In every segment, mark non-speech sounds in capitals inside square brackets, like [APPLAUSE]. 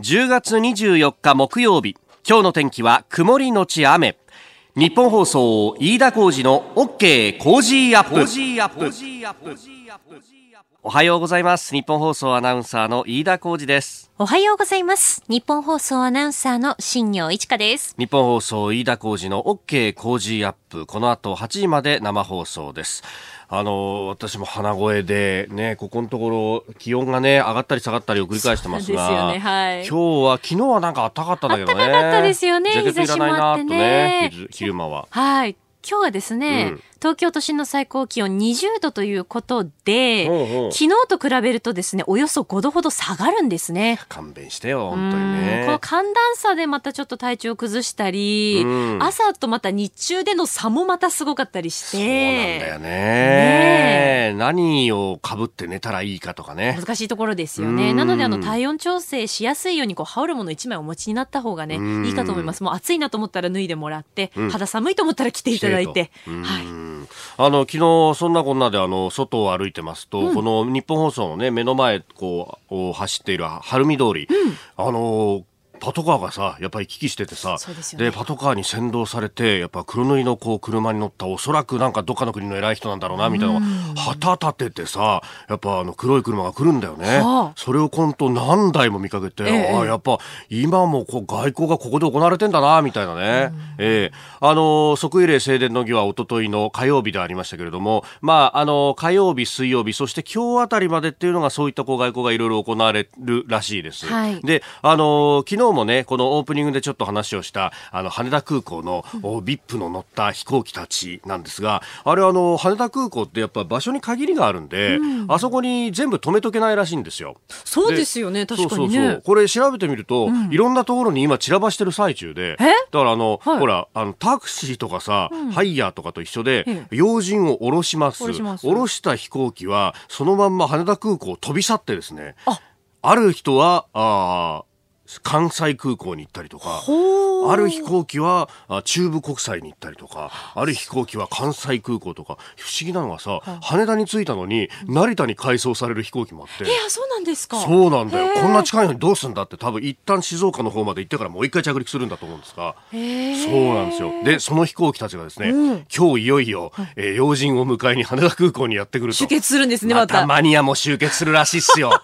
10月24日木曜日。今日の天気は曇りのち雨。ニッポン放送飯田浩司の OK Cozy up。おはようございます。ニッポン放送アナウンサーの飯田浩司です。おはようございます。ニッポン放送アナウンサーの新行市佳です。ニッポン放送飯田浩司の OK Cozy up。この後8時まで生放送です。あの私も鼻声でねここのところ気温がね上がったり下がったりを繰り返してますがすよね。はい。今日は昨日はなんか暖かったんだけどね。暖かかったですよね。ジャケットいらないなとねね。昼昼間は。はい。今日はですね、うん東京都心の最高気温20度ということで、ほうほう昨日と比べるとですね、およそ5度ほど下がるんですね。勘弁してよ本当にうんねこの寒暖差でまたちょっと体調を崩したり、うん朝とまた日中での差もまたすごかったりして。そうなんだよねね何をかぶって寝たらいいかとかね難しいところですようんね。なので、あの、体温調整しやすいように、こう、羽織るもの一枚お持ちになった方がね、うんいいかと思います。もう暑いなと思ったら脱いでもらって、うん肌寒いと思ったら着ていただいて。うんはい。あの昨日そんなこんなであの外を歩いてますと、この日本放送のね目の前こうを走っている晴海通り、あのパトカーがさやっぱり行き来しててさでね。パトカーに先導されてやっぱ黒塗りのこう車に乗ったおそらくなんかどっかの国の偉い人なんだろうなみたいなのが旗立ててさやっぱあの黒い車が来るんだよね、はあ。それを今度何台も見かけて、ええ。ああやっぱ今もこう外交がここで行われてんだなみたいなね、ええ。あの即位礼正殿の儀は一昨日の火曜日でありましたけれどもまああの火曜日水曜日そして今日あたりまでっていうのがそういったこう外交がいろいろ行われるらしいです、はい。であの昨日もねこのオープニングでちょっと話をしたあの羽田空港の、お VIP の乗った飛行機たちなんですがあれあの羽田空港ってやっぱ場所に限りがあるんで、あそこに全部止めとけないらしいんですよ。そうですよね、確かにね。そうそうそう。これ調べてみると、いろんなところに今散らばしてる最中で、だからあの、はい。ほら、あの、タクシーとかさ、ハイヤーとかと一緒でえ、要人を降ろします。降ろした飛行機は、そのまんま羽田空港を飛び去ってですね、あ。ある人は、あー関西空港に行ったりとか、ある飛行機はあ中部国際に行ったりとか、ある飛行機は関西空港とか、不思議なのがさ、羽田に着いたのに、成田に改装される飛行機もあって。いや、そうなんですか。そうなんだよ。こんな近いのにどうすんだって多分一旦静岡の方まで行ってからもう一回着陸するんだと思うんですが。そうなんですよ。で、その飛行機たちがですね、うん今日いよいよ、えー要人を迎えに羽田空港にやってくると。集結するんですね、また。またマニアも集結するらしいっすよ。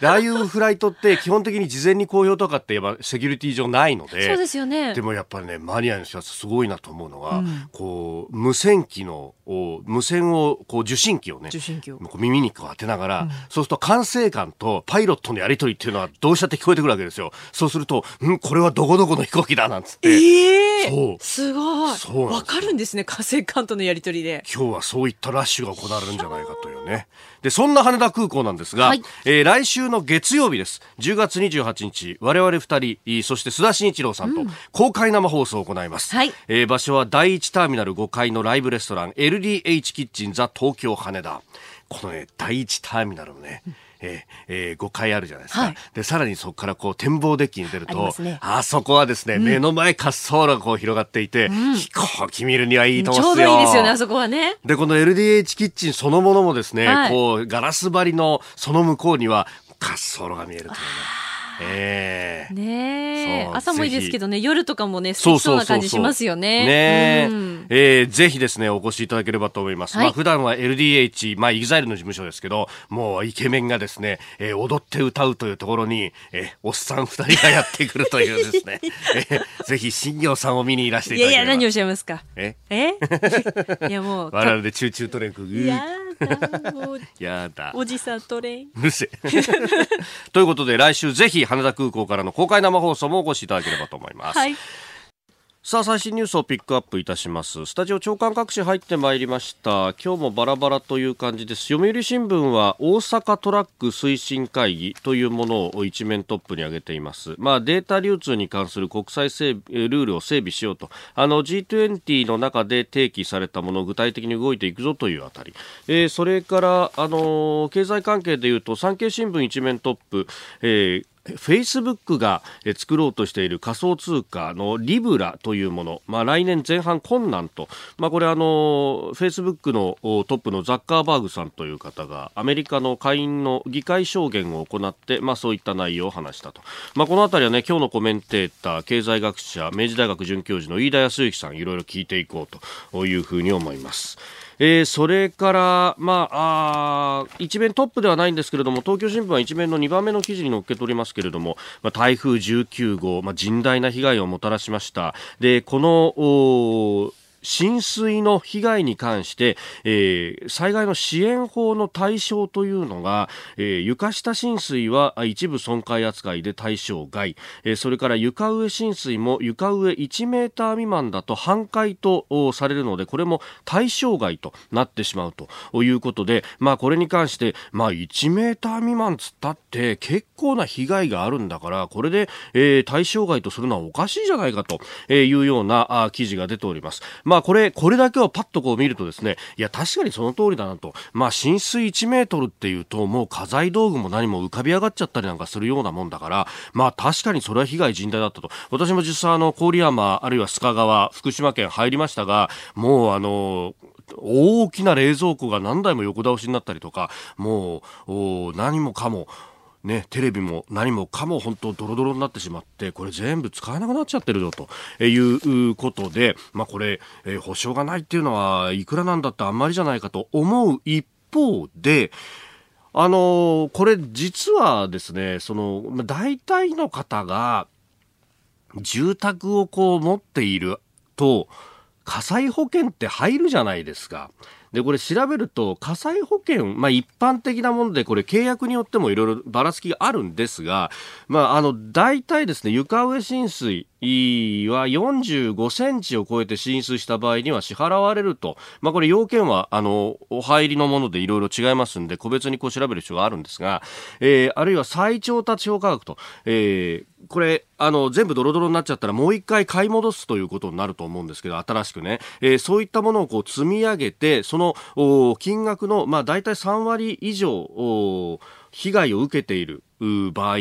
でああいうフライトって基本的に事前に公表とかって言えばセキュリティ上ないので。そうですよね。でもやっぱりねマニアの人たちすごいなと思うのが、こう無線機のお無線をこう受信機をね受信機を耳にこう当てながら、そうすると管制官とパイロットのやり取りっていうのはどうしたって聞こえてくるわけですよそうすると「んこれはどこどこの飛行機だ」なんつって、ええそうすごい。そうわかるんですね、火星艦とのやりとりで。今日はそういったラッシュが行われるんじゃないかというね。で、そんな羽田空港なんですが、はいえー来週の月曜日です。10月28日、我々二人、そして須田慎一郎さんと公開生放送を行います。はいえー場所は第1ターミナル5階のライブレストラン LDH キッチンザ東京羽田。このね、第1ターミナルのね、えーえー5階あるじゃないですか。はいで、さらにそこからこう展望デッキに出ると、あねあそこはですね、目の前滑走路がこう広がっていて、飛行機見るにはいいとちょう思うんですよ。どいいですよね、あそこはね。で、この LDH キッチンそのものもですね、はいこう、ガラス張りのその向こうには滑走路が見えるというね。ええねえ。そう朝もいいですけどね、夜とかもね、そうそうな感じしますよね。ねえ。うん。えーぜひですね、お越しいただければと思います。はい。まあ普段は LDH、まあ EXILE の事務所ですけど、もうイケメンがですね、えー踊って歌うというところに、えーおっさん二人がやってくるというですね、[LAUGHS] えーぜひ新業さんを見にいらしていいやいや、ただければ。何をおっしゃいますか？え？え？[LAUGHS] いや、もう、[LAUGHS] 我々でチューチュートレンク、いやだ、もう、やだ。おじさんトレイン。うるせえ。ということで来週ぜひ羽田空港からの公開生放送もお越しいただければと思います、はい。さあ最新ニュースをピックアップいたします。スタジオ長官各紙入ってまいりました。今日もバラバラという感じです。読売新聞は大阪トラック推進会議というものを一面トップに挙げています。まあデータ流通に関する国際整ルールを整備しようと。あの G20 の中で提起されたものを具体的に動いていくぞというあたり、えーそれからあの経済関係でいうと産経新聞一面トップ、えーフェイスブックが作ろうとしている仮想通貨のリブラというもの、まあ、来年前半困難と、まあ、これあのフェイスブックのトップのザッカーバーグさんという方がアメリカの下院の議会証言を行って、まあ、そういった内容を話したと、まあ、このあたりはね今日のコメンテーター経済学者明治大学准教授の飯田康之さんいろいろ聞いていこうというふうに思います。えー、それから、まあ、あ一面トップではないんですけれども東京新聞は一面の2番目の記事に載っけておりますけれども、まあ、台風19号、まあ、甚大な被害をもたらしました。でこの浸水の被害に関して、えー、災害の支援法の対象というのが、えー、床下浸水は一部損壊扱いで対象外、えー、それから床上浸水も床上1メーター未満だと半壊とされるのでこれも対象外となってしまうということで、まあ、これに関して、まあ、1メーター未満つったって結構な被害があるんだからこれで、えー、対象外とするのはおかしいじゃないかというような記事が出ております。まあこれ、これだけをパッとこう見るとですね、いや確かにその通りだなと。まあ浸水1メートルっていうともう家財道具も何も浮かび上がっちゃったりなんかするようなもんだから、まあ確かにそれは被害甚大だったと。私も実際あの郡山あるいは須賀川、福島県入りましたが、もうあの、大きな冷蔵庫が何台も横倒しになったりとか、もう何もかもね、テレビも何もかも本当ドロドロになってしまってこれ全部使えなくなっちゃってるよということで、まあ、これ、えー、保証がないっていうのはいくらなんだってあんまりじゃないかと思う一方であのー、これ実はですねその大体の方が住宅をこう持っていると火災保険って入るじゃないですか。で、これ調べると、火災保険、まあ一般的なもので、これ契約によってもいろいろばらつきがあるんですが、まああの、大体ですね、床上浸水は45センチを超えて浸水した場合には支払われると。まあこれ要件は、あの、お入りのものでいろいろ違いますんで、個別にこう調べる必要があるんですが、えー、あるいは再調達評価額と、えー、これ、あの、全部ドロドロになっちゃったらもう一回買い戻すということになると思うんですけど、新しくね、えー、そういったものをこう積み上げて、その、金額の、まあ大体3割以上、被害を受けている。場合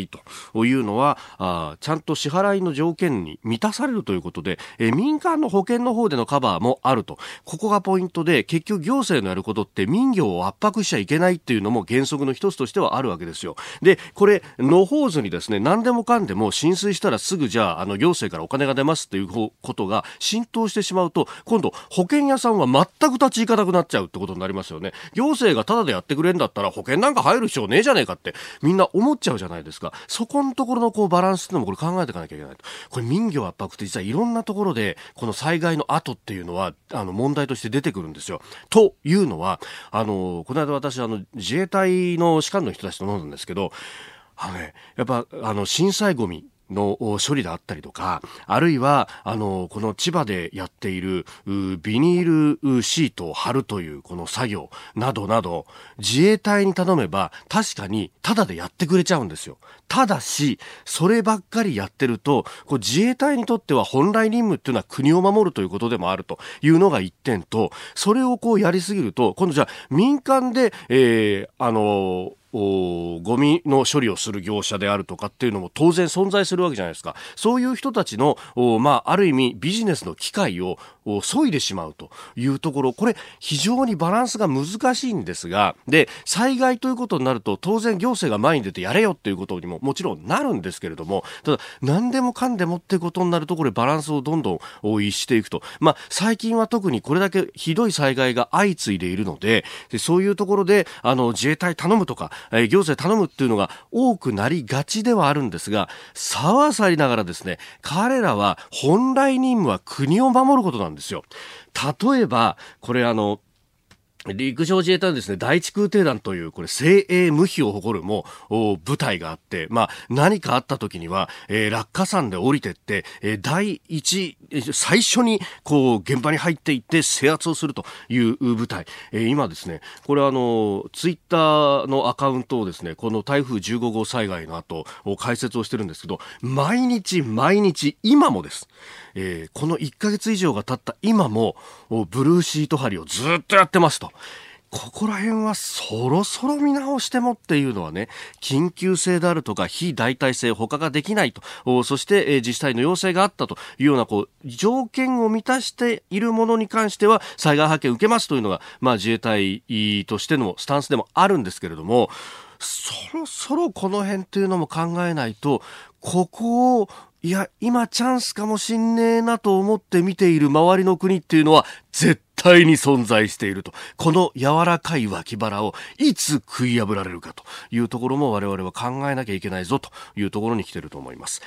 というのはあちゃんと支払いの条件に満たされるということで、え民間の保険の方でのカバーもあると。ここがポイントで結局行政のやることって民業を圧迫しちゃいけないっていうのも原則の一つとしてはあるわけですよ。でこれ野放図にですね何でもかんでも浸水したらすぐじゃああの行政からお金が出ますっていうことが浸透してしまうと今度保険屋さんは全く立ち行かなくなっちゃうってことになりますよね。行政がタダでやってくれんだったら保険なんか入る必要ねえじゃねえかってみんな思っちゃちゃうじゃないですか。そこのところのこうバランスっていうのもこれ考えていかなきゃいけないと。これ民業圧迫って実はいろんなところでこの災害の後っていうのはあの問題として出てくるんですよ。というのは、あの、この間私あの自衛隊の士官の人たちと飲んだんですけど、あのね、やっぱあの震災ゴミの処理であったりとか、あるいは、あの、この千葉でやっている、ビニールシートを貼るというこの作業などなど、自衛隊に頼めば確かにタダでやってくれちゃうんですよ。ただし、そればっかりやってると、こう自衛隊にとっては本来任務っていうのは国を守るということでもあるというのが一点と、それをこうやりすぎると、今度じゃあ民間で、えー、あのゴミの処理をする業者であるとかっていうのも当然存在するわけじゃないですか。そういう人たちの、まあ、ある意味ビジネスの機会を削いでしまうというところ、これ非常にバランスが難しいんですが、で、災害ということになると当然行政が前に出てやれよっていうことにももちろんなるんですけれども、ただ何でもかんでもってことになるとこれバランスをどんどん逸していくと。まあ、最近は特にこれだけひどい災害が相次いでいるので、でそういうところであの自衛隊頼むとか、えー、行政頼むっていうのが多くなりがちではあるんですが、さはさりながらですね、彼らは本来任務は国を守ることなんですよ。例えば、これあの、陸上自衛隊のですね、第一空挺団という、これ、精鋭無比を誇るも部隊があって、まあ、何かあった時には、えー、落下山で降りてって、えー、第一、最初に、こう、現場に入っていって制圧をするという部隊。えー、今ですね、これあの、ツイッターのアカウントをですね、この台風15号災害の後、解説をしてるんですけど、毎日毎日、今もです。えー、この1ヶ月以上が経った今も、ブルーシート張りをずっとやってますと。ここら辺はそろそろ見直してもっていうのはね、緊急性であるとか非代替性他ができないと、そして、え自治体の要請があったというようなこう条件を満たしているものに関しては災害派遣受けますというのが、まあ、自衛隊としてのスタンスでもあるんですけれども、そろそろこの辺っていうのも考えないと、ここをいや、今チャンスかもしんねえなと思って見ている周りの国っていうのは絶対に存在していると。この柔らかい脇腹をいつ食い破られるかというところも我々は考えなきゃいけないぞというところに来てると思います。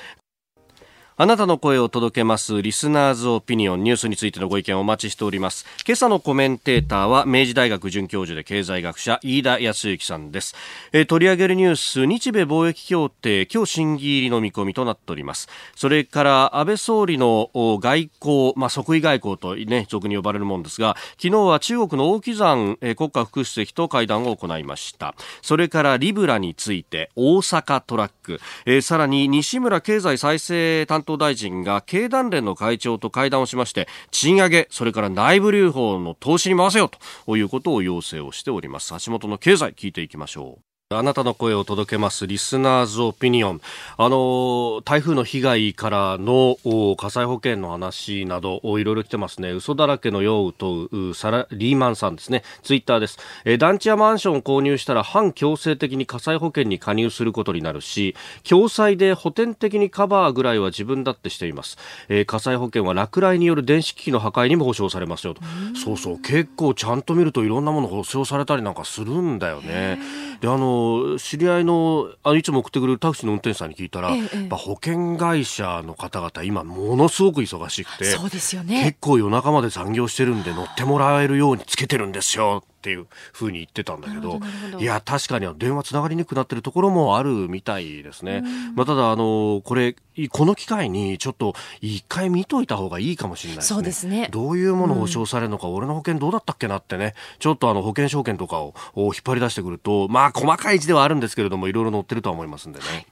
あなたの声を届けますリスナーズオピニオンニュースについてのご意見をお待ちしております。今朝のコメンテーターは明治大学准教授で経済学者飯田康之さんです、えー、取り上げるニュース日米貿易協定今日審議入りの見込みとなっております。それから安倍総理の外交まあ即位外交とね俗に呼ばれるものですが昨日は中国の王岐山、えー、国家副主席と会談を行いました。それからリブラについて大阪トラック、えー、さらに西村経済再生担当大臣が経団連の会長と会談をしまして賃上げそれから内部留保の投資に回せよということを要請をしております。足元の経済聞いていきましょう。あなたの声を届けますリスナーズオピニオン。あの、台風の被害からの火災保険の話などいろいろ来てますね。嘘だらけのようとうサラリーマンさんですね。ツイッターです。え団地やマンションを購入したら反強制的に火災保険に加入することになるし、共済で補填的にカバーぐらいは自分だってしています。えー、火災保険は落雷による電子機器の破壊にも保証されますよと。そうそう、結構ちゃんと見るといろんなもの保証されたりなんかするんだよね。で、あの、知り合いのあいつも送ってくれるタクシーの運転手さんに聞いたら、ええ、保険会社の方々今ものすごく忙しくてそうですよね。結構夜中まで残業してるんで乗ってもらえるようにつけてるんですよっていうふうに言ってたんだけどいや確かに電話つながりにくくなってるところもあるみたいですね。まあ、ただあのこれこの機会にちょっと一回見といた方がいいかもしれないですね。そうですねどういうものを保証されるのか、うん、俺の保険どうだったっけなってねちょっとあの保険証券とかを引っ張り出してくるとまあ細かい字ではあるんですけれどもいろいろ載ってるとは思いますんでね。はい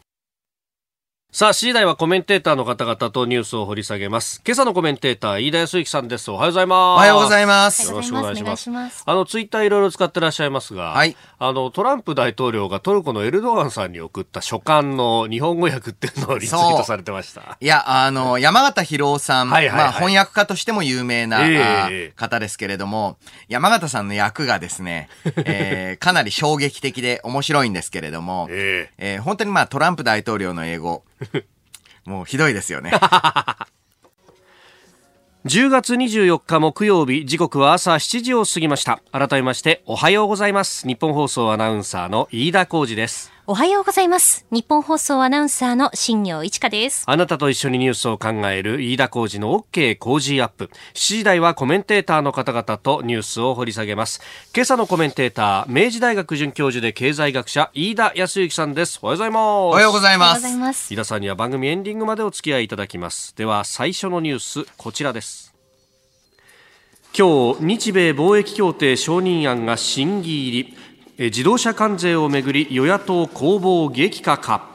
さあ、次第はコメンテーターの方々とニュースを掘り下げます。今朝のコメンテーター、飯田康之さんです。おはようございます。おはようございます。よろしくお願いします。ますあの、ツイッターいろいろ使ってらっしゃいますが、はい。あの、トランプ大統領がトルコのエルドアンさんに送った書簡の日本語訳っていうのをリツイートされてました。いや、あの、山形博夫さん、はいはいはい、まあ、翻訳家としても有名な、えー、方ですけれども、山形さんの役がですね、[LAUGHS] えー、かなり衝撃的で面白いんですけれども、えー、えー、本当にまあ、トランプ大統領の英語、[LAUGHS] もうひどいですよね。[LAUGHS] 10月24日木曜日時刻は朝7時を過ぎました。改めましておはようございます。日本放送アナウンサーの飯田浩二です。おはようございます。日本放送アナウンサーの新業一華です。あなたと一緒にニュースを考える飯田浩二の OK 工事アップ。7時台はコメンテーターの方々とニュースを掘り下げます。今朝のコメンテーター、明治大学准教授で経済学者、飯田康之さんです。おはようございます。おはようございます。飯田さんには番組エンディングまでお付き合いいただきます。では、最初のニュース、こちらです。今日、日米貿易協定承認案が審議入り。自動車関税をめぐり与野党攻防激化か。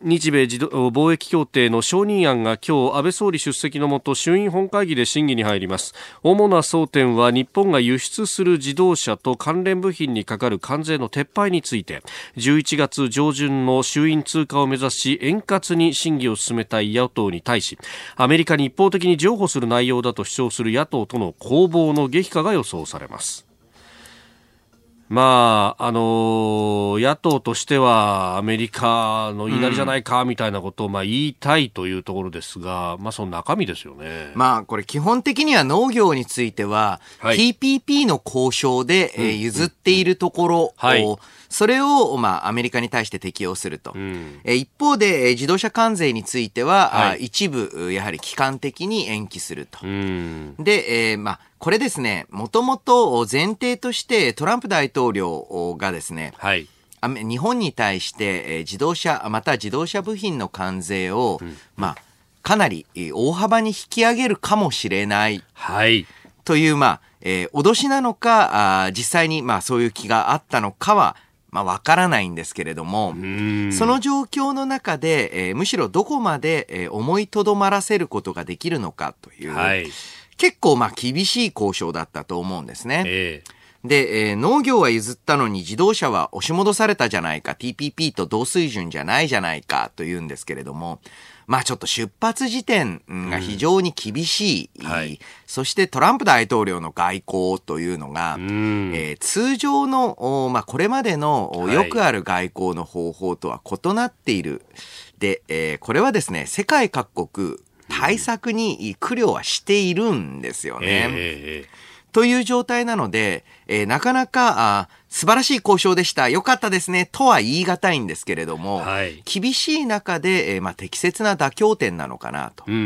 日米自動貿易協定の承認案が今日安倍総理出席のもと衆院本会議で審議に入ります。主な争点は日本が輸出する自動車と関連部品にかかる関税の撤廃について11月上旬の衆院通過を目指し円滑に審議を進めたい野党に対しアメリカに一方的に譲歩する内容だと主張する野党との攻防の激化が予想されます。まあ、あの野党としてはアメリカの言いなりじゃないかみたいなことをまあ言いたいというところですが、うん、まあその中身ですよね。まあこれ基本的には農業については、はい、TPP の交渉で、えー、譲っているところを、はい、それを、まあ、アメリカに対して適用すると。うん、え一方で、自動車関税については、はい、一部、やはり期間的に延期すると。うん、で、えー、まあ、これですね、もともと前提としてトランプ大統領がですね、はい、日本に対して自動車、また自動車部品の関税を、うん、まあ、かなり大幅に引き上げるかもしれない。はい。という、まあ、えー、脅しなのか、あ実際に、まあ、そういう気があったのかは、まあ、わからないんですけれども、その状況の中で、えー、むしろどこまで、えー、思いとどまらせることができるのかという、はい、結構まあ厳しい交渉だったと思うんですね。えーで、えー、農業は譲ったのに自動車は押し戻されたじゃないか、TPP と同水準じゃないじゃないかと言うんですけれども、まあちょっと出発時点が非常に厳しい、うん。はい、そしてトランプ大統領の外交というのが、うん、えー、通常の、まあこれまでのよくある外交の方法とは異なっている。で、えー、これはですね、世界各国対策に苦慮はしているんですよね。えーという状態なので、えー、なかなかあ素晴らしい交渉でした、良かったですね、とは言い難いんですけれども、はい、厳しい中で、えーまあ、適切な妥協点なのかなと。うんうんう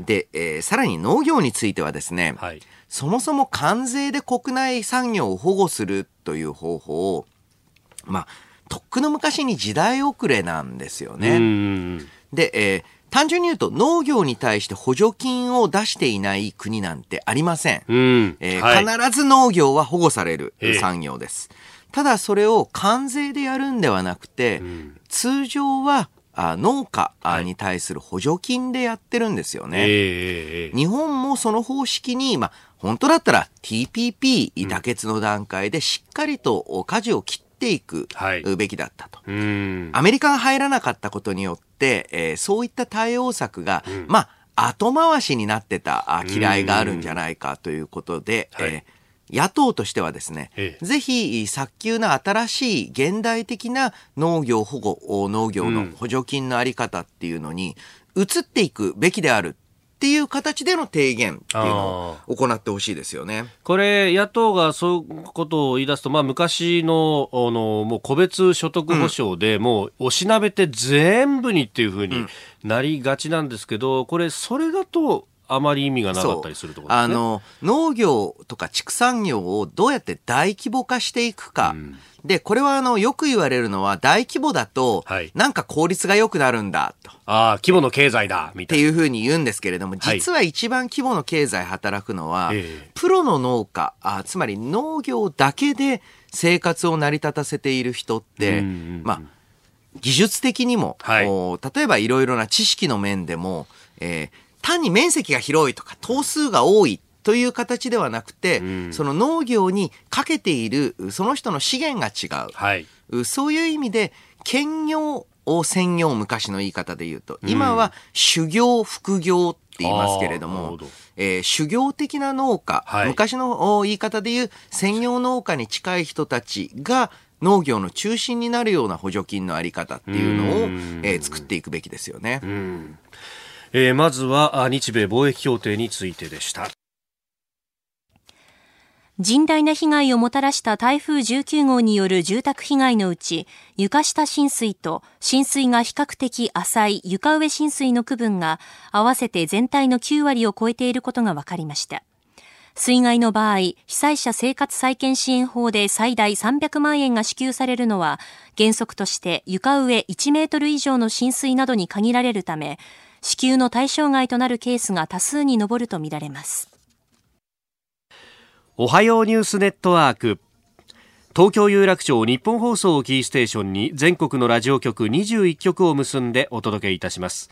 ん、で、えー、さらに農業についてはですね、はい、そもそも関税で国内産業を保護するという方法を、まあ、とっくの昔に時代遅れなんですよね。で、えー単純に言うと農業に対して補助金を出していない国なんてありません。うん。えーはい、必ず農業は保護される産業です。ただそれを関税でやるんではなくて、うん、通常はあ農家に対する補助金でやってるんですよね。はい日本もその方式に、まあ、本当だったら TPP 妥結の段階でしっかりと舵を切っていくべきだったと。はい、アメリカが入らなかったことによって、えー、そういった対応策が、うん、まあ、後回しになってた嫌いがあるんじゃないかということで、はい、えー、野党としてはですね、ぜひ早急な新しい現代的な農業保護、農業の補助金のあり方っていうのに移っていくべきであるっていう形での提言っていうのを行ってほしいですよね。これ、野党がそういうことを言い出すと、まあ、昔の、あの、もう個別所得保障で、もう、おしなべて全部にっていうふうになりがちなんですけど、これ、それだと、あまり意味がなかったりするところ、ね、あの農業とか畜産業をどうやって大規模化していくか、うん、でこれはあのよく言われるのは大規模だと、はい、なんか効率が良くなるんだと。ああ規模の経済だみたいな。っていうふうに言うんですけれども実は一番規模の経済働くのは、はい、プロの農家あつまり農業だけで生活を成り立たせている人って、まあ技術的にも、はい、例えばいろいろな知識の面でも、えー、単に面積が広いとか、頭数が多いという形ではなくて、うん、その農業にかけている、その人の資源が違う。はい、そういう意味で、兼業を専業、昔の言い方で言うと、今は修行、副業って言いますけれども、ど。えー、修行的な農家、はい、昔の言い方で言う専業農家に近い人たちが、農業の中心になるような補助金のあり方っていうのを、えー、作っていくべきですよね。えー、まずは日米貿易協定についてでした。甚大な被害をもたらした台風19号による住宅被害のうち、床下浸水と浸水が比較的浅い床上浸水の区分が合わせて全体の9割を超えていることが分かりました。水害の場合、被災者生活再建支援法で最大300万円が支給されるのは、原則として床上1メートル以上の浸水などに限られるため、支給の対象外となるケースが多数に上るとみられます。おはようニュースネットワーク。東京有楽町日本放送をキーステーションに全国のラジオ局21局を結んでお届けいたします。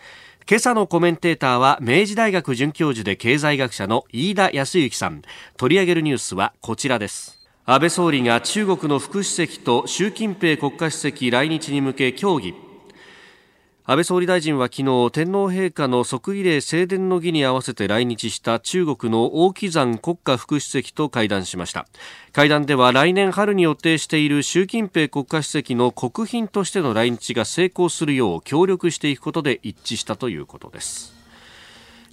今朝のコメンテーターは明治大学准教授で経済学者の飯田康之さん。取り上げるニュースはこちらです。安倍総理が中国の副主席と習近平国家主席来日に向け協議。安倍総理大臣は昨日天皇陛下の即位礼正殿の儀に合わせて来日した中国の王岐山国家副主席と会談しました。会談では来年春に予定している習近平国家主席の国賓としての来日が成功するよう協力していくことで一致したということです、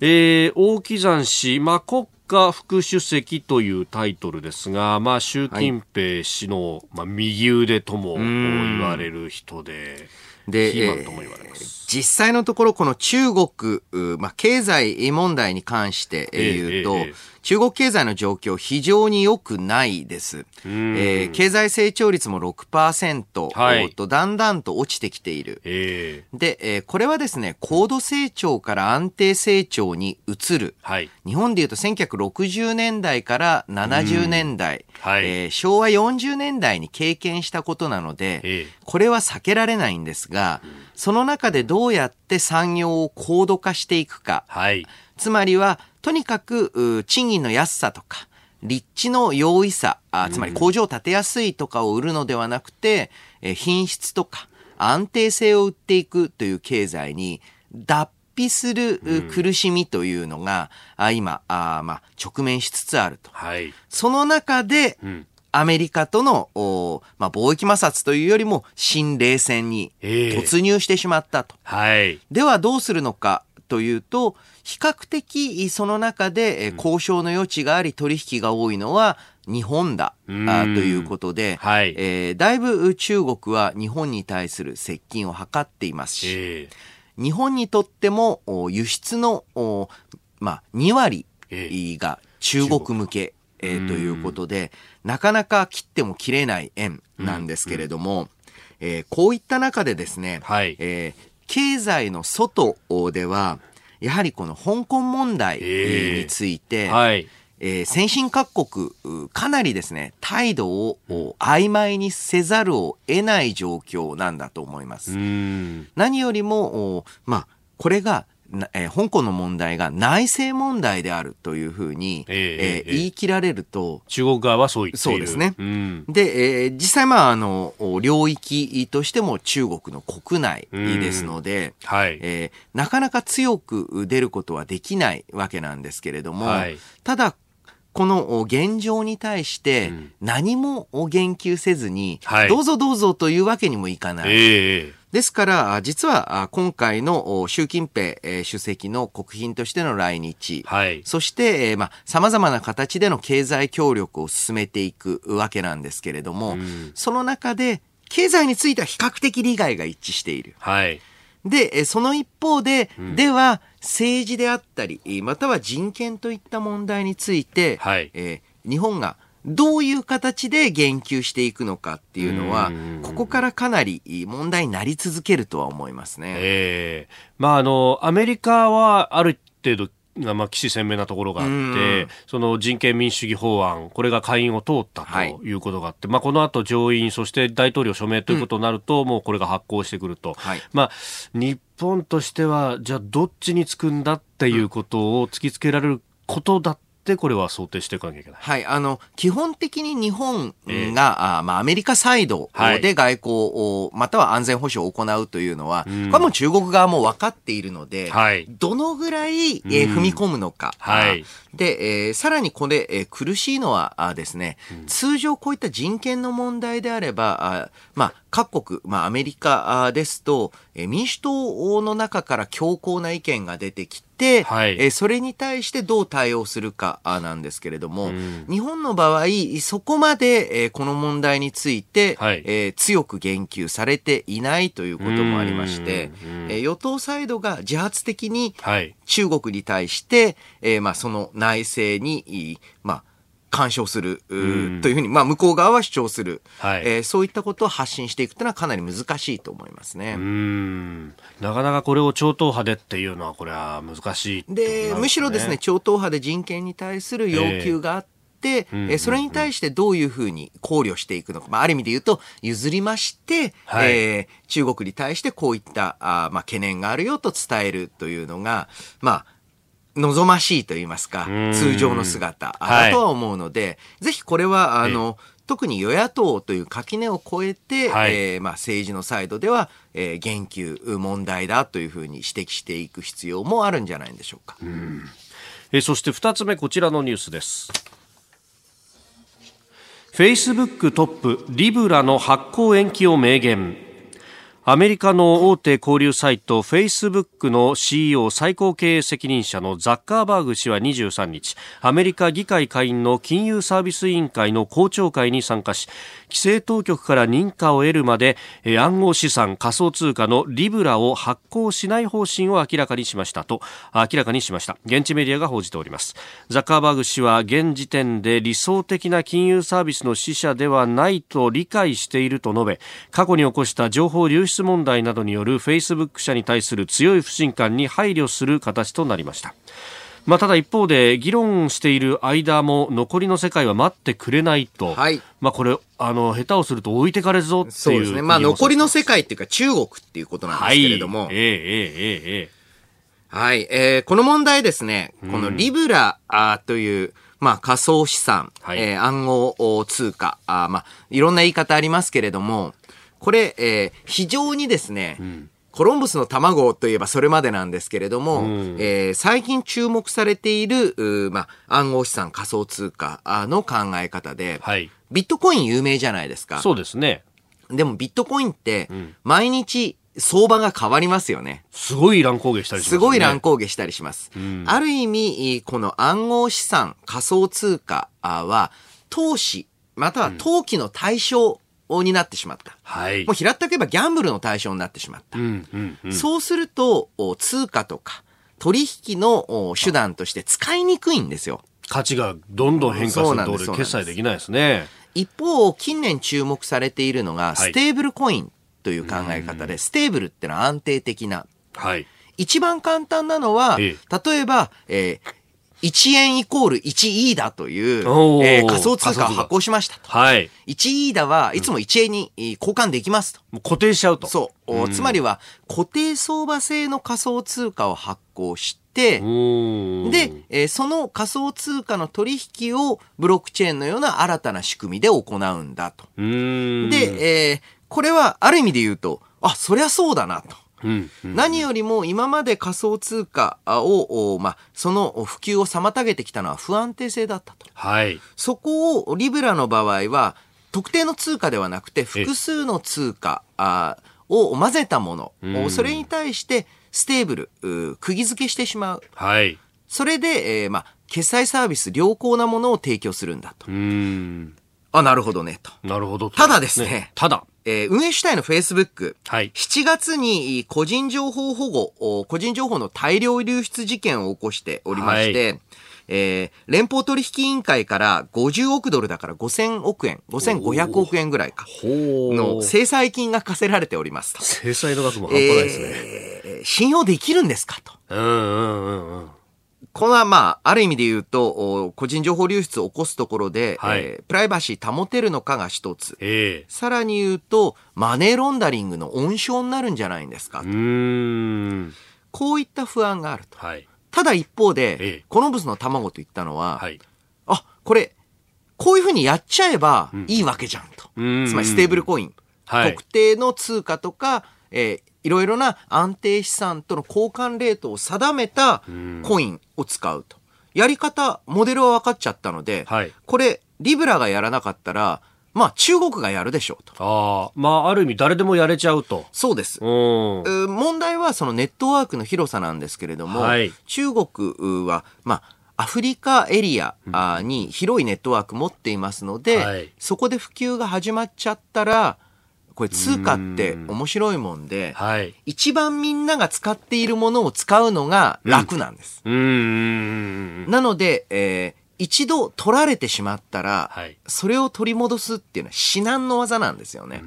えー、王岐山氏、まあ、国家副主席というタイトルですが、まあ、習近平氏の、はい、まあ、右腕とも言われる人で。で、実際のところこの中国、まあ、経済問題に関して言うと、えーえ。ー中国経済の状況非常に良くないです。えー、経済成長率も6%、はい、とだんだんと落ちてきている。えー、で、えー、これはですね、高度成長から安定成長に移る。はい、日本でいうと1960年代から70年代、はい、えー、昭和40年代に経験したことなので、えー、これは避けられないんですが、その中でどうやって産業を高度化していくか。はい、つまりは、とにかく賃金の安さとか、立地の容易さ、あつまり工場を建てやすいとかを売るのではなくて、え品質とか安定性を売っていくという経済に脱皮する苦しみというのが、うん、今あ、まあ、直面しつつあると。はい、その中で、うんアメリカとの、まあ、貿易摩擦というよりも新冷戦に突入してしまったと。えー、はい、ではどうするのかというと、比較的その中で交渉の余地があり取引が多いのは日本だということで、はい。えー、だいぶ中国は日本に対する接近を図っていますし、えー、日本にとっても輸出の、まあ、2割が中国向け、えー、ということで、なかなか切っても切れない円なんですけれども、えー、こういった中でですね、はい。えー、経済の外では、やはりこの香港問題について、えーはい。えー、先進各国、かなりですね、態度を曖昧にせざるを得ない状況なんだと思います。何よりも、まあ、これがえー、香港の問題が内政問題であるというふうに、えー、えー、言い切られると中国側はそう言ってそうですね、うん、で、えー、実際まああの領域としても中国の国内ですので、うん、はい。えー、なかなか強く出ることはできないわけなんですけれども、はい、ただこの現状に対して何も言及せずに、どうぞどうぞというわけにもいかない。えーですから、実は今回の習近平主席の国賓としての来日、はい、そして、まあ、様々な形での経済協力を進めていくわけなんですけれども、うん、その中で、経済については比較的利害が一致している。はい、で、その一方で、うん、では、政治であったり、または人権といった問題について、はい、えー、日本がどういう形で言及していくのかっていうのは、ここからかなり問題になり続けるとは思いますね。ええー、まああの、アメリカはある程度がまあ、起死鮮明なところがあって、その人権民主主義法案、これが下院を通ったとい。うことがあって、はい、まあ、この後上院、そして大統領署名ということになると、うん、もうこれが発行してくると。はい、まあ、日本としては、じゃあどっちにつくんだっていうことを突きつけられることだったってこれは想定していかなきゃいけない。はい。あの、基本的に日本が、えー、あまあ、アメリカサイドで外交を、はい、または安全保障を行うというのは、うん、これはもう中国側も分かっているので、はい、どのぐらい、えー、踏み込むのか。うん、はい。で、えー、さらにこれ、えー、苦しいのはあですね、うん、通常こういった人権の問題であれば、あまあ、各国、まあ、アメリカですと、えー、民主党の中から強硬な意見が出てきて、はい、えー、それに対してどう対応するかなんですけれども、うん、日本の場合、そこまで、えー、この問題について、はい、えー、強く言及されていないということもありまして、えー、与党サイドが自発的に中国に対して、えー、まあ、その内政に、まあ、干渉する、というふうに、まあ、向こう側は主張する、はい、えー、そういったことを発信していくというのはかなり難しいと思いますね。なかなかこれを超党派でっていうのは、これは難しい、ね、で、むしろですね、超党派で人権に対する要求があって、えー、それに対してどういうふうに考慮していくのか、まあ、ある意味で言うと、譲りまして、はい、えー、中国に対してこういったあ、まあ、懸念があるよと伝えるというのが、まあ、望ましいと言いますか、通常の姿だとは思うので、はい、ぜひこれは、あの、特に与野党という垣根を越えて、はい、えー、まあ、政治のサイドでは、えー、言及、問題だというふうに指摘していく必要もあるんじゃないでしょうか。うえー、そして二つ目、こちらのニュースです。フェイスブックトップ、リブラの発行延期を明言。アメリカの大手交流サイトフェイスブックの CEO 最高経営責任者のザッカーバーグ氏は23日アメリカ議会下院の金融サービス委員会の公聴会に参加し規制当局から認可を得るまで暗号資産仮想通貨のリブラを発行しない方針を明らかにしましたと明らかにしました。現地メディアが報じております。ザッカーバーグ氏は現時点で理想的な金融サービスの使者ではないと理解していると述べ過去に起こした情報流出問題などによるフェイスブック社に対する強い不信感に配慮する形となりました。まあ、ただ一方で議論している間も残りの世界は待ってくれないと、はい、まあ、これあの下手をすると置いてかれぞっていうそうですね、まあ、残りの世界っていうか中国っていうことなんですけれども、はい、えー、えー、えー、はい、えー、この問題ですね、このリブラあという、まあ、仮想資産、はい、えー、暗号通貨、あまあ、いろんな言い方ありますけれども、これ、えー、非常にですね、うん、コロンブスの卵といえばそれまでなんですけれども、うん、えー、最近注目されている、まあ、暗号資産仮想通貨の考え方で、はい、ビットコイン有名じゃないですか。そうですね。でもビットコインって、毎日相場が変わりますよね。すごい乱高下したりします、ね、すごい乱高下したりします。うん、ある意味、この暗号資産、仮想通貨は、投資、または投機の対象になってしまった。はい。もう平ったく言えばギャンブルの対象になってしまった。うんうんうん、そうすると、通貨とか取引の手段として使いにくいんですよ。価値がどんどん変化すると決済できないですね。一方、近年注目されているのが、ステーブルコインという考え方で、ステーブルってのは安定的な。はい。一番簡単なのは、例えば、えー、1円イコール1イーダという、えー、仮想通貨を発行しましたと。はい。1イーダはいつも1円に交換できますと。もう固定しちゃうと。そう。うん、つまりは固定相場制の仮想通貨を発行して、で、えー、その仮想通貨の取引をブロックチェーンのような新たな仕組みで行うんだと。で、えー、これはある意味で言うと、あ、そりゃそうだなと。うんうん、何よりも今まで仮想通貨を、まあ、その普及を妨げてきたのは不安定性だったと。はい。そこをリブラの場合は、特定の通貨ではなくて複数の通貨を混ぜたもの、うん、それに対してステーブル、釘付けしてしまう。はい。それで、えー、まあ、決済サービス良好なものを提供するんだと。うん。あ、なるほどね、と。なるほど。ただですね。ねただ。えー、運営主体の Facebook、はい、7月に個人情報保護、個人情報の大量流出事件を起こしておりまして、はい、えー、連邦取引委員会から50億ドルだから5000億円、5500億円ぐらいか、の制裁金が課せられておりますと。制裁の額も半端ないですね。えー、信用できるんですかと。うんうんうんうん。このはまあ、ある意味で言うと、個人情報流出を起こすところで、はい、えー、プライバシー保てるのかが一つ。えー、さらに言うと、マネーロンダリングの温床になるんじゃないんですかと。こういった不安があると。はい、ただ一方で、えー、コロンブスの卵と言ったのは、はい、あ、これ、こういうふうにやっちゃえばいいわけじゃんと。ん、つまりステーブルコイン。はい、特定の通貨とか、えー、いろいろな安定資産との交換レートを定めたコインを使うと。やり方、モデルは分かっちゃったので、はい、これ、リブラがやらなかったら、まあ中国がやるでしょうと。ああ、まあある意味誰でもやれちゃうと。そうです。問題はそのネットワークの広さなんですけれども、はい、中国は、まあアフリカエリアに広いネットワーク持っていますので、はい、そこで普及が始まっちゃったら、これ通貨って面白いもんで、はい、一番みんなが使っているものを使うのが楽なんです。うん、なので、えー、一度取られてしまったら、はい、それを取り戻すっていうのは至難の技なんですよね。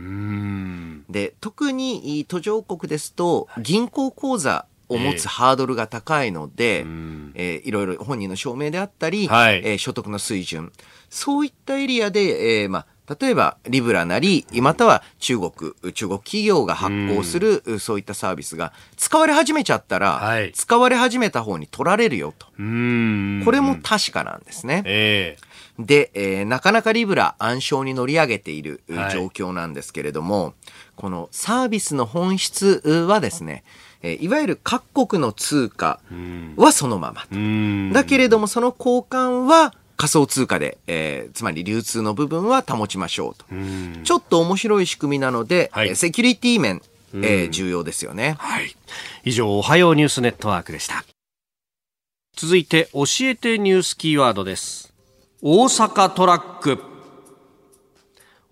で、特に途上国ですと、銀行口座を持つハードルが高いので、えー、えー、いろいろ本人の証明であったり、はい、えー、所得の水準、そういったエリアで、えー、まあ、例えば、リブラなり、または中国、中国企業が発行する、うそういったサービスが使われ始めちゃったら、はい、使われ始めた方に取られるよと。これも確かなんですね。えー、で、えー、なかなかリブラ暗礁に乗り上げている状況なんですけれども、はい、このサービスの本質はですね、いわゆる各国の通貨はそのままだけれども、その交換は仮想通貨で、えー、つまり流通の部分は保ちましょうと。うちょっと面白い仕組みなので、はい、セキュリティ面、えー、重要ですよね。はい。以上、おはようニュースネットワークでした。続いて、教えてニュースキーワードです。大阪トラック。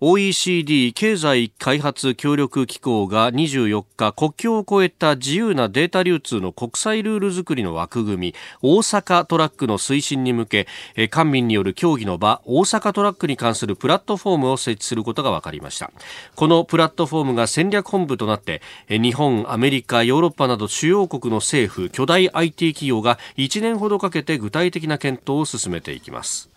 OECD 経済開発協力機構が24日国境を越えた自由なデータ流通の国際ルール作りの枠組み大阪トラックの推進に向け官民による協議の場大阪トラックに関するプラットフォームを設置することが分かりました。このプラットフォームが戦略本部となって日本アメリカヨーロッパなど主要国の政府巨大 IT 企業が1年ほどかけて具体的な検討を進めていきます。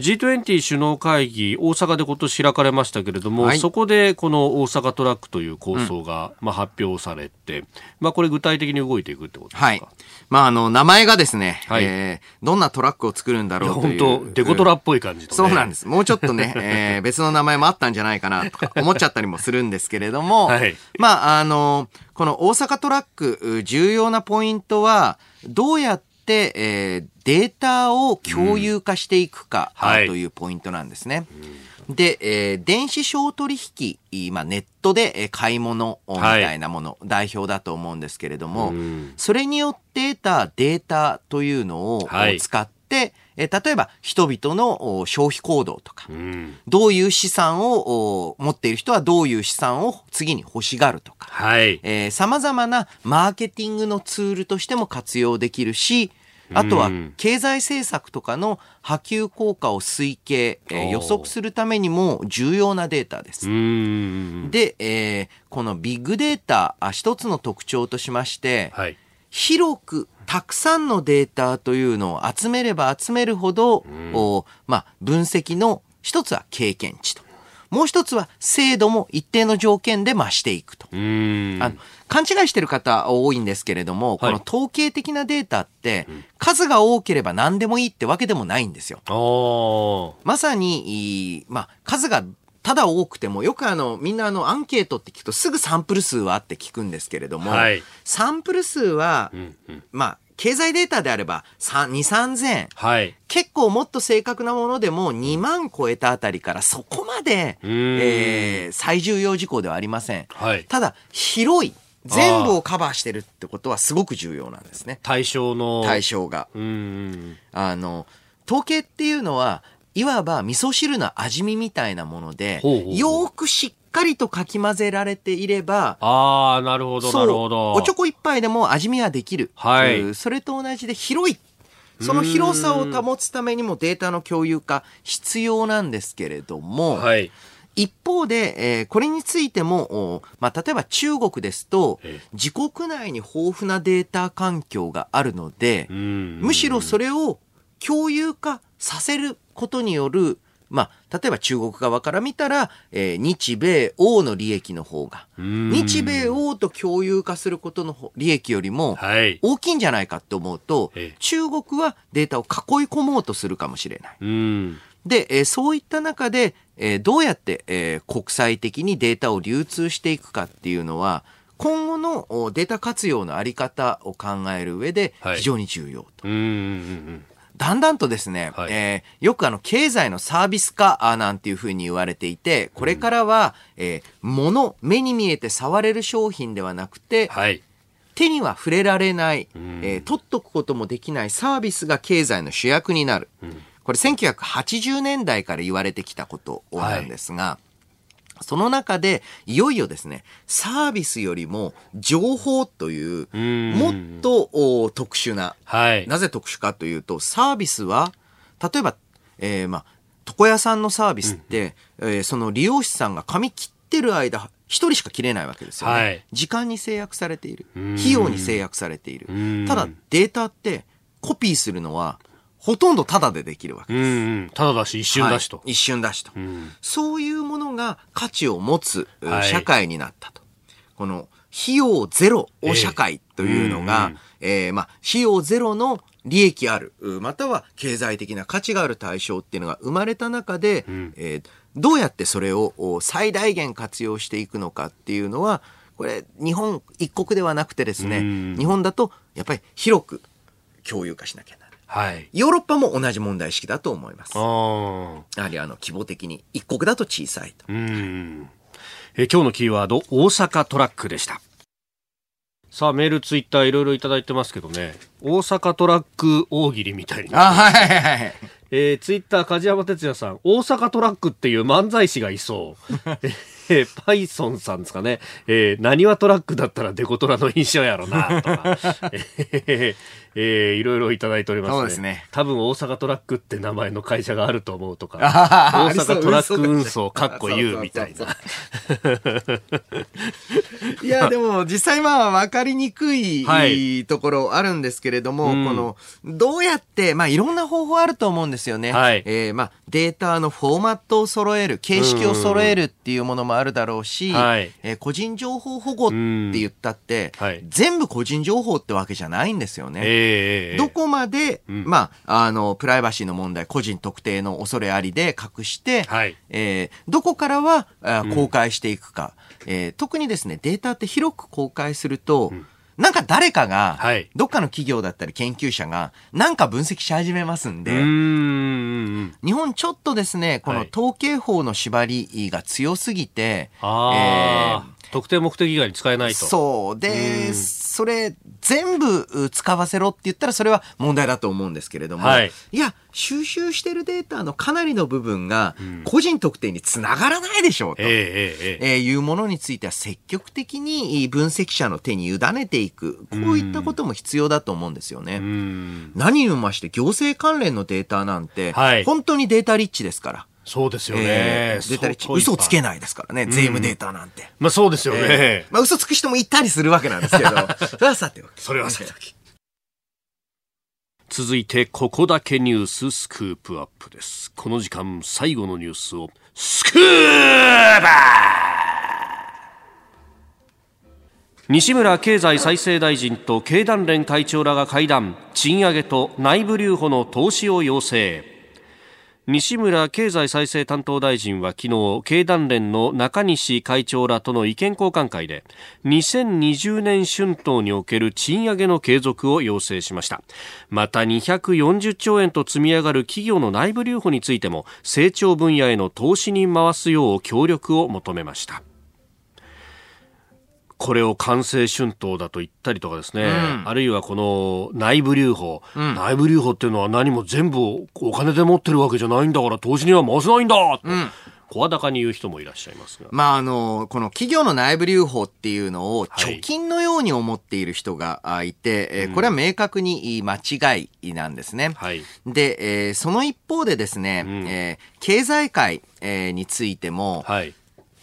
G20 首脳会議、大阪で今年開かれましたけれども、はい、そこでこの大阪トラックという構想が、まあ、発表されて、まあ、これ具体的に動いていくってことですか、はい、まあ、あの、名前がですね、はい、えー、どんなトラックを作るんだろうという。本当デコトラっぽい感じと、ね、そうなんです。もうちょっとね、[LAUGHS] えー、別の名前もあったんじゃないかなとか思っちゃったりもするんですけれども、[LAUGHS] はい、まあ、あの、この大阪トラック、重要なポイントは、どうやって、えー、データを共有化していくか、うん、というポイントなんですね。で、えー、電子商取引、まあ、ネットで買い物みたいなもの、はい、代表だと思うんですけれども、うん、それによって得たデータというのを使って、え例えば人々の消費行動とか、うん、どういう資産を持っている人はどういう資産を次に欲しがるとか、はい、えー、様々なマーケティングのツールとしても活用できるし、あとは経済政策とかの波及効果を推計、えー、予測するためにも重要なデータです。で、えー、このビッグデータ一つの特徴としまして、はい、広くたくさんのデータというのを集めれば集めるほど、おまあ、分析の一つは経験値と。もう一つは精度も一定の条件で増していくと。あの勘違いしてる方多いんですけれども、はい、この統計的なデータって、数が多ければ何でもいいってわけでもないんですよ。まさに、まあ、数がただ多くても、よくあの、みんなあの、アンケートって聞くとすぐサンプル数はって聞くんですけれども、はい、サンプル数は、うんうん、まあ、経済データであれば2、3000、はい、結構もっと正確なものでも2万超えたあたりからそこまで、えー、最重要事項ではありません。はい、ただ、広い。全部をカバーしてるってことはすごく重要なんですね。対象の。対象が。あの、統計っていうのは、いわば味噌汁の味見みたいなもので、ほうほうほうよくしっかりとかき混ぜられていれば、ああ、なるほど、なるほど。おちょこ一杯でも味見はできる。はい。それと同じで広い。その広さを保つためにもデータの共有化必要なんですけれども、はい。一方で、えー、これについても、まあ、例えば中国ですと、自国内に豊富なデータ環境があるので、むしろそれを共有化させることによるまあ、例えば中国側から見たら、えー、日米欧の利益の方が、日米欧と共有化することの利益よりも大きいんじゃないかって思うと、はい、中国はデータを囲い込もうとするかもしれない。で、えー、そういった中で、えー、どうやって、えー、国際的にデータを流通していくかっていうのは、今後のデータ活用のあり方を考える上で非常に重要と。はいだんだんとですね、はい、えー、よくあの経済のサービス化なんていうふうに言われていて、これからは、うん、えー、物、目に見えて触れる商品ではなくて、はい、手には触れられない、うん、えー、取っとくこともできないサービスが経済の主役になる。うん、これ1980年代から言われてきたことなんですが、はいその中で、いよいよですね、サービスよりも情報という、もっと特殊な、はい、なぜ特殊かというと、サービスは、例えば、えー、まあ、床屋さんのサービスって、うん、えー、その利用者さんが髪切ってる間、一人しか切れないわけですよね、はい。時間に制約されている。費用に制約されている。ただ、データってコピーするのはほとんどタダでできるわけです。うんうん、タダだし、一瞬だしと。はい、一瞬だしと、うん、そういうものが価値を持つ社会になったと。はい、この、費用ゼロを社会というのが、えー、えー、まあ、費用ゼロの利益ある、または経済的な価値がある対象っていうのが生まれた中で、うん、えー、どうやってそれを最大限活用していくのかっていうのは、これ、日本一国ではなくてですね、うん、日本だとやっぱり広く共有化しなきゃ。はい、ヨーロッパも同じ問題意識だと思います。やはりあの規模的に一国だと小さいと。うん。え今日のキーワード大阪トラックでした。さあメールツイッターいろいろいただいてますけどね。大阪トラック大喜利みたいにあはいはいはい。えー、ツイッター梶山哲也さん。大阪トラックっていう漫才師がいそう [LAUGHS] えー、パイソンさんですかね、えー、何はトラックだったらデコトラの印象やろな、とか、[LAUGHS] えー、えー、いろいろいただいておりますね。そうですね。多分大阪トラックって名前の会社があると思うとか、[LAUGHS] 大阪トラック運送かっこ言うみたいな。いや、でも実際まあ分かりにくいところあるんですけれども、はい、この、どうやって、まあいろんな方法あると思うんですですよね。はい、えー、まあ、データのフォーマットを揃える、形式を揃えるっていうものもあるだろうし、はい、えー、個人情報保護って言ったって、はい、全部個人情報ってわけじゃないんですよね。えー、どこまで、うん、まあ、あの、プライバシーの問題、個人特定の恐れありで隠して、はい、えー、どこからはあ公開していくか、うん、えー、特にですね、データって広く公開すると、うんなんか誰かが、はい、どっかの企業だったり研究者が、なんか分析し始めますんで、ん日本ちょっとですね、この統計法の縛りが強すぎて、はい、えー特定目的以外に使えないと。そう。で、それ、全部使わせろって言ったらそれは問題だと思うんですけれども、はい、いや、収集してるデータのかなりの部分が個人特定につながらないでしょうと、ええいうものについては積極的に分析者の手に委ねていく、こういったことも必要だと思うんですよね。何にもまして行政関連のデータなんて、はい、本当にデータリッチですから。そうですよね。えー。嘘つけないですからね、税務データなんて。まあそうですよね。えー、まあ嘘つく人もいたりするわけなんですけど、[LAUGHS] それはさておき。それはさておき。続いて、ここだけニューススクープアップです。この時間、最後のニュースを、スクーバー西村経済再生大臣と経団連会長らが会談、賃上げと内部留保の投資を要請。西村経済再生担当大臣は昨日経団連の中西会長らとの意見交換会で2020年春闘における賃上げの継続を要請しました。また240兆円と積み上がる企業の内部留保についても成長分野への投資に回すよう協力を求めました。これを完成春闘だと言ったりとかですね、うん、あるいはこの内部留保、うん、内部留保っていうのは何も全部お金で持ってるわけじゃないんだから投資には回せないんだと。うん。声高に言う人もいらっしゃいますが。まあ、あの、この企業の内部留保っていうのを貯金のように思っている人がいて、はい、これは明確に間違いなんですね。はい、で、えー、その一方でですね、うん、えー、経済界、えー、についても、はい、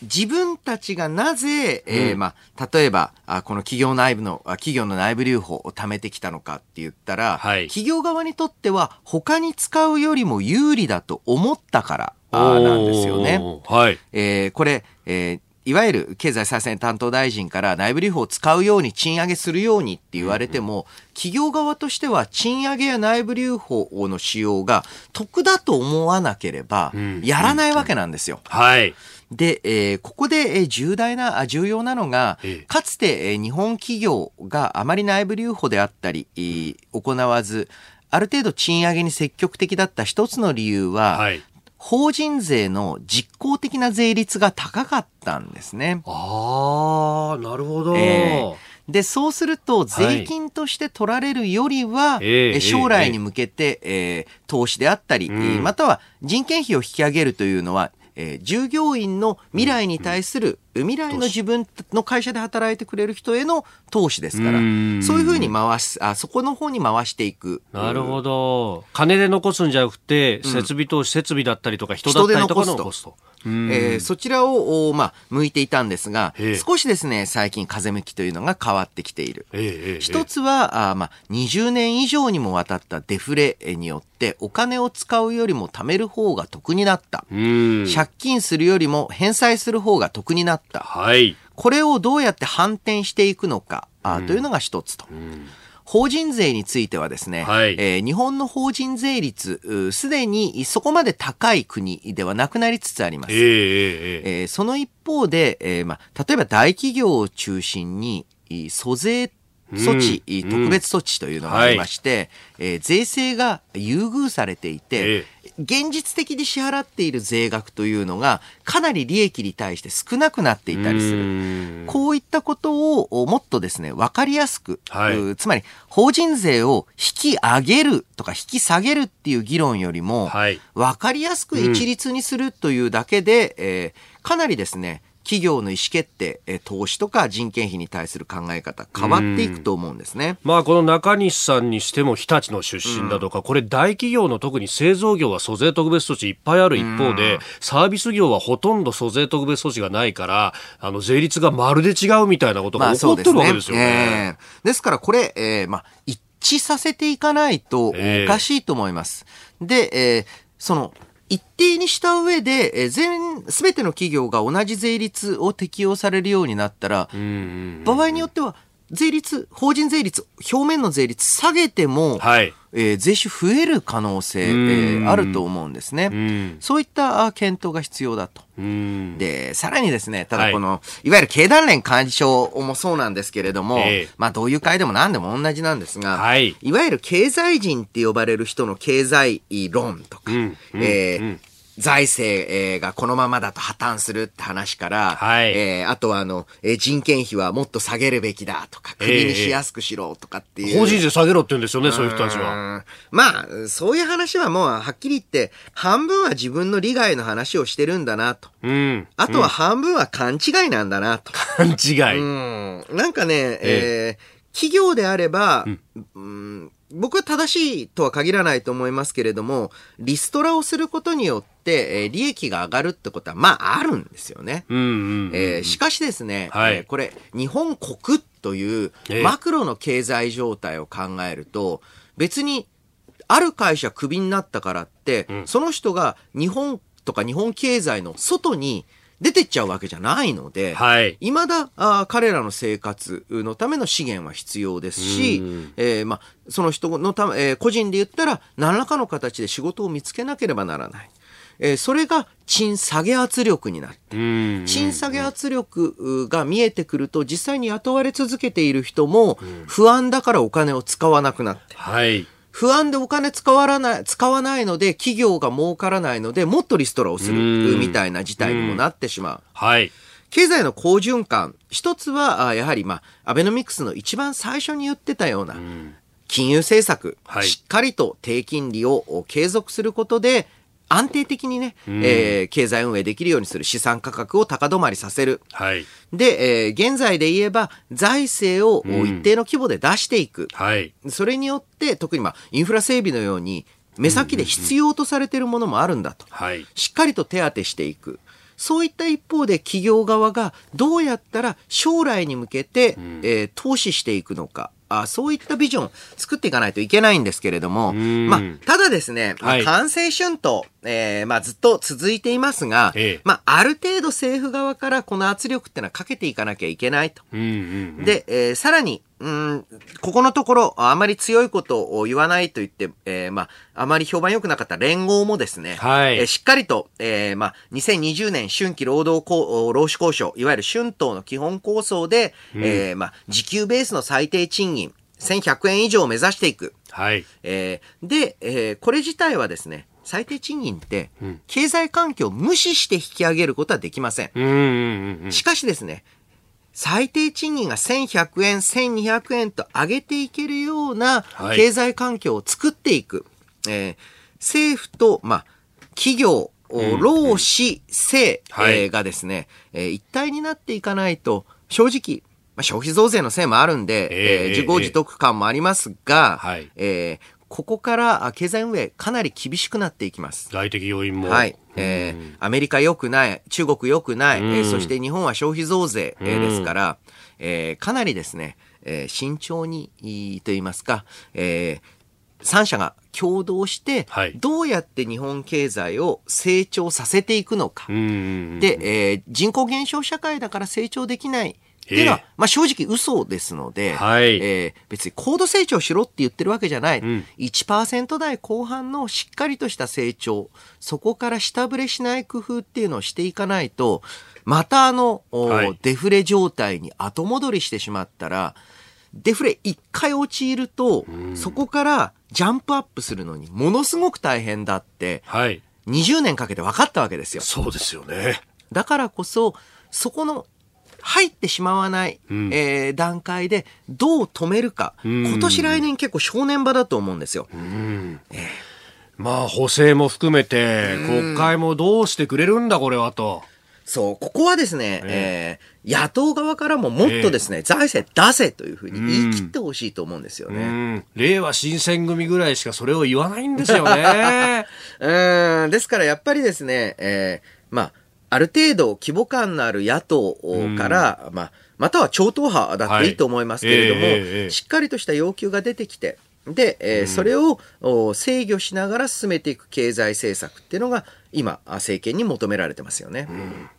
自分たちがなぜ、えー、まあ、例えば、あこの企業内部の、企業の内部留保を貯めてきたのかって言ったら、はい、企業側にとっては他に使うよりも有利だと思ったからあなんですよね。はい。えー、これ、えーいわゆる経済再生担当大臣から内部留保を使うように賃上げするようにって言われても、企業側としては賃上げや内部留保の使用が得だと思わなければ、やらないわけなんですよ。はい。で、えー、ここで、えー、重大な、重要なのが、かつて、えー、日本企業があまり内部留保であったり、えー、行わず、ある程度賃上げに積極的だった一つの理由は、はい、法人税の実効的な税率が高かったんですね。ああ、なるほど。えーで、そうすると、税金として取られるよりは、はい、将来に向けて、えー、投資であったり、うん、または人件費を引き上げるというのは、えー、従業員の未来に対する、未来の自分の会社で働いてくれる人への投資ですから、そういうふうに回す、あ、そこの方に回していく。なるほど。金で残すんじゃなくて、設備投資、設備だったりとか人だったりとか残すと。えー、そちらを、まあ、向いていたんですが、少しですね、最近風向きというのが変わってきている。一つは、あまあ、20年以上にもわたったデフレによって、お金を使うよりも貯める方が得になった。借金するよりも返済する方が得になった。はい。これをどうやって反転していくのか、あというのが一つと。法人税についてはですね、はい、えー、日本の法人税率、すでにそこまで高い国ではなくなりつつあります。えー、えー、その一方で、えーまあ、例えば大企業を中心に、租税措置、うん、特別措置というのがありまして、うん。はい、えー、税制が優遇されていて、え現実的に支払っている税額というのがかなり利益に対して少なくなっていたりする。こういったことをもっとですね、わかりやすく、はい、つまり法人税を引き上げるとか引き下げるっていう議論よりも、わかりやすく一律にするというだけで、うん、えー、かなりですね、企業の意思決定、え投資とか人件費に対する考え方、変わっていくと思うんですね。まあ、この中西さんにしても日立の出身だとか、うん、これ大企業の特に製造業は租税特別措置いっぱいある一方で、うん、サービス業はほとんど租税特別措置がないから、あの、税率がまるで違うみたいなことが起こってるわけですよね。まあ、ですね、えー、ですからこれ、えー、まあ、致させていかないとおかしいと思います。えー、で、えー、その、一定にした上で、え全、すべての企業が同じ税率を適用されるようになったら、場合によっては、税率、法人税率、表面の税率下げても、はい、えー、税収増える可能性、えー、あると思うんですね。そういった検討が必要だと。で、さらにですね、ただこの、はい、いわゆる経団連会長もそうなんですけれども、えー、まあどういう会でも何でも同じなんですが、はい、いわゆる経済人って呼ばれる人の経済論とか、うん、えーうん財政がこのままだと破綻するって話から、はい、えー、あとはあの、えー、人件費はもっと下げるべきだとか、国にしやすくしろとかっていう。えー、法人税下げろって言うんですよね、そういう人たちは。まあ、そういう話はもうはっきり言って、半分は自分の利害の話をしてるんだなと。うん。あとは半分は勘違いなんだなと。勘違い。うん。なんかね、ええー企業であれば、うん、うん僕は正しいとは限らないと思いますけれども、リストラをすることによって、えー、利益が上がるってことは、まあ、あるんですよね。しかしですね、はい、えー、これ、日本国というマクロの経済状態を考えると、別に、ある会社クビになったからって、うん、その人が日本とか日本経済の外に出てっちゃうわけじゃないので、はい。未だ、あ彼らの生活のための資源は必要ですし、えー、まあ、その人のため、えー、個人で言ったら、何らかの形で仕事を見つけなければならない。えー、それが賃下げ圧力になって、賃下げ圧力が見えてくると、実際に雇われ続けている人も、不安だからお金を使わなくなって、はい不安でお金使わない、使わないので、企業が儲からないので、もっとリストラをするみたいな事態にもなってしまう。はい。経済の好循環。一つは、やはり、まあ、アベノミクスの一番最初に言ってたような、金融政策、はい、しっかりと低金利を継続することで、安定的にね、うん、えー、経済運営できるようにする資産価格を高止まりさせる。はい。で、えー、現在で言えば、財政を一定の規模で出していく。うん、はい。それによって、特にまあ、インフラ整備のように、目先で必要とされているものもあるんだと。はい。しっかりと手当てしていく。そういった一方で企業側がどうやったら将来に向けて、うん、えー、投資していくのか。あそういったビジョン作っていかないといけないんですけれども、まあ、ただですね、まあ、完成春闘、えー、まあ、ずっと続いていますが、ええ、まあ、ある程度政府側からこの圧力ってのはかけていかなきゃいけないと。で、えー、さらに、うん、ここのところ、あまり強いことを言わないと言って、えー、まあ、あまり評判良くなかった連合もですね、はい、えー、しっかりと、えー、まあ、2020年春季労働労使交渉、いわゆる春闘の基本構想で、うん、えー、まあ、時給ベースの最低賃金、1100円以上を目指していく。はい。えー、で、えー、これ自体はですね、最低賃金って、経済環境を無視して引き上げることはできません。しかしですね、最低賃金が1100円、1200円と上げていけるような経済環境を作っていく。はい、えー、政府と、まあ、企業、労使、政、がですね、はい、えー、一体になっていかないと、正直、まあ、消費増税のせいもあるんで、えー、自業自得感もありますが、はい、えー、ここから経済運営かなり厳しくなっていきます。外的要因も。はい。えー、アメリカ良くない、中国良くない、えー、そして日本は消費増税、えー、ですから、えー、かなりですね、えー、慎重に、と言いますか、えー、3社が共同して、どうやって日本経済を成長させていくのか。で、えー、人口減少社会だから成長できない。っていうのは、まあ正直嘘ですので、はい、えー、別に高度成長しろって言ってるわけじゃない。うん、1%台後半のしっかりとした成長、そこから下振れしない工夫っていうのをしていかないと、またあの、はい、デフレ状態に後戻りしてしまったら、デフレ一回陥ると、そこからジャンプアップするのにものすごく大変だって、はい、20年かけて分かったわけですよ。そうですよね。だからこそ、そこの入ってしまわない、うん、えー、段階でどう止めるか、うん、今年来年結構正念場だと思うんですよ。うん。えー、まあ補正も含めて国会もどうしてくれるんだこれはと。そう、ここはですね、えー、えー、野党側からももっとですね、えー、財政出せというふうに言い切ってほしいと思うんですよね。令和新選組ぐらいしかそれを言わないんですよね。[LAUGHS] うん、ですからやっぱりですね、えー、まあ、ある程度規模感のある野党から、うん、まあ、または超党派だっていいと思いますけれども、はい。えーえー、しっかりとした要求が出てきて、で、えー、それを制御しながら進めていく経済政策っていうのが今、政権に求められてますよね。うん。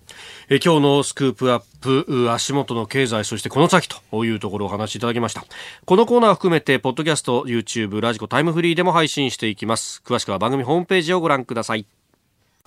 え今日のスクープアップ足元の経済そしてこの先というところをお話しいただきました。このコーナーを含めてポッドキャスト YouTube ラジコタイムフリーでも配信していきます。詳しくは番組ホームページをご覧ください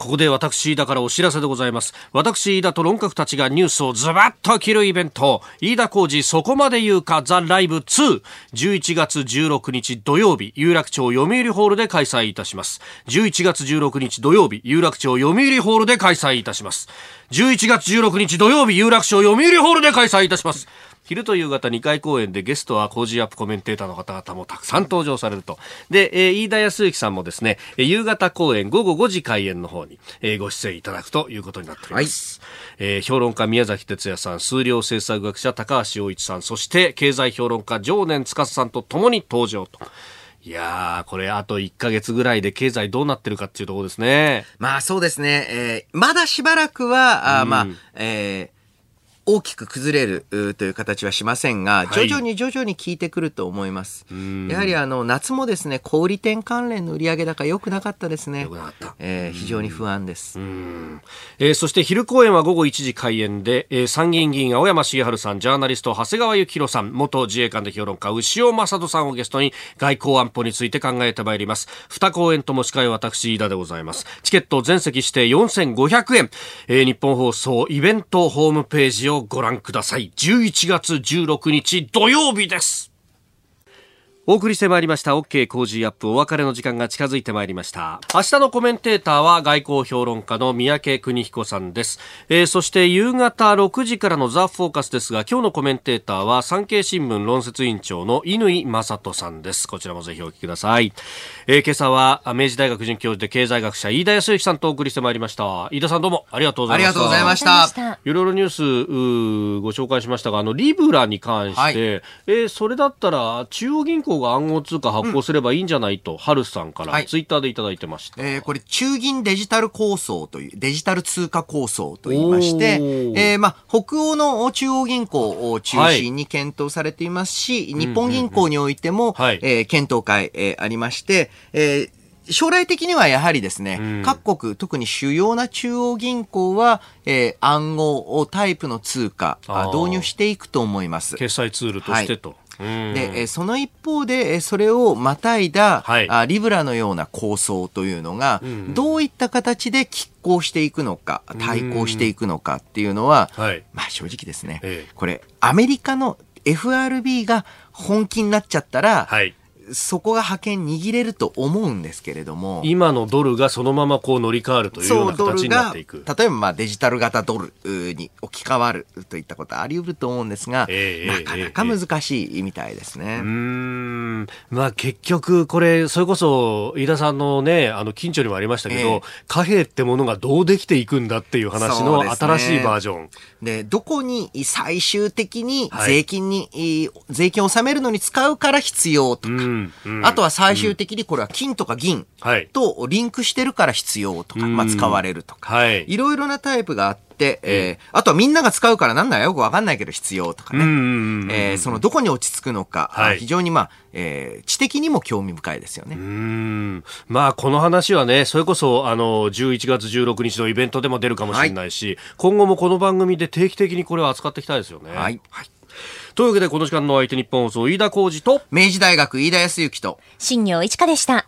ここで私、飯田からお知らせでございます。私、飯田と論客たちがニュースをズバッと切るイベント、飯田浩二そこまで言うかザ・ライブ2、11月16日土曜日、有楽町読売ホールで開催いたします。11月16日土曜日、有楽町読売ホールで開催いたします。11月16日土曜日、有楽町読売ホールで開催いたします。昼と夕方2回公演でゲストは工事アップコメンテーターの方々もたくさん登場されると。で、えー、飯田康之さんもですね、夕方公演午後5時開演の方に、えー、ご出演いただくということになっております。はい、えー、評論家宮崎哲也さん、数量政策学者高橋洋一さん、そして経済評論家常年司さんと共に登場と。いやー、これあと1ヶ月ぐらいで経済どうなってるかっていうところですね。まあそうですね。えー、まだしばらくは、あまあ、えー、大きく崩れるという形はしませんが、徐々に徐々に効いてくると思います。はい、やはりあの夏もですね、小売店関連の売上高良くなかったですね。えー、非常に不安です。えー、そして昼公演は午後1時開演で、えー、参議院議員青山茂春さん、ジャーナリスト長谷川幸宏さん、元自衛官で評論家牛尾正人さんをゲストに外交安保について考えてまいります。二公演とも司会は私、飯田でございます。チケット全席指定4500円。えー、日本放送イベントホームページをご覧ください。11月16日土曜日です。お送りしてまいりました。OK 工事アップ。お別れの時間が近づいてまいりました。明日のコメンテーターは外交評論家の三宅邦彦さんです、えー、そして夕方6時からのザ・フォーカスですが今日のコメンテーターは産経新聞論説委員長の乾正人さんです。こちらもぜひお聞きください、えー、今朝は明治大学准教授で経済学者飯田康之さんとお送りしてまいりました。飯田さんどうもありがとうございました。ありがとうございました。いろいろニュースご紹介しましたがあのリブラに関して、はい、えー、それだったら中央銀行が暗号通貨発行すればいいんじゃないと、ハルさんからツイッターでいただいてました。はい、えー、これ、中銀デジタル構想という、デジタル通貨構想と言いまして、えー、まあ、北欧の中央銀行を中心に検討されていますし、はい、日本銀行においても、うんうんうん、えー、検討会、えー、ありまして、えー将来的にはやはりですね、うん、各国、特に主要な中央銀行は、えー、暗号タイプの通貨導入していくと思います。決済ツールとしてと。はい。で、その一方で、それをまたいだ、はい、あリブラのような構想というのが、どういった形で拮抗していくのか、対抗していくのかっていうのは、まあ正直ですね、これ、アメリカの FRB が本気になっちゃったら、はいそこが覇権握れると思うんですけれども。今のドルがそのままこう乗り換わるというような形になっていく。例えばまあデジタル型ドルに置き換わるといったことはあり得ると思うんですが、えー、なかなか難しいみたいですね。えー、うん。まあ結局これ、それこそ飯田さんのね、あの近所にもありましたけど、えー、貨幣ってものがどうできていくんだっていう話の新しいバージョン。で、どこに最終的に税金に、はい、税金を納めるのに使うから必要とか、うんうん、あとは最終的にこれは金とか銀とリンクしてるから必要とか、まあ使われるとか、はい、いろいろなタイプがあって、えー、あとはみんなが使うからなんだよ。くわかんないけど必要とかね、えー、そのどこに落ち着くのか、はい、非常にまあ、えー、知的にも興味深いですよね。うん。まあこの話はね、それこそあの11月16日のイベントでも出るかもしれないし、はい、今後もこの番組で定期的にこれを扱っていきたいですよね。はい。はいというわけでこの時間の相手日本放送飯田浩二と明治大学飯田康之と新業一華でした。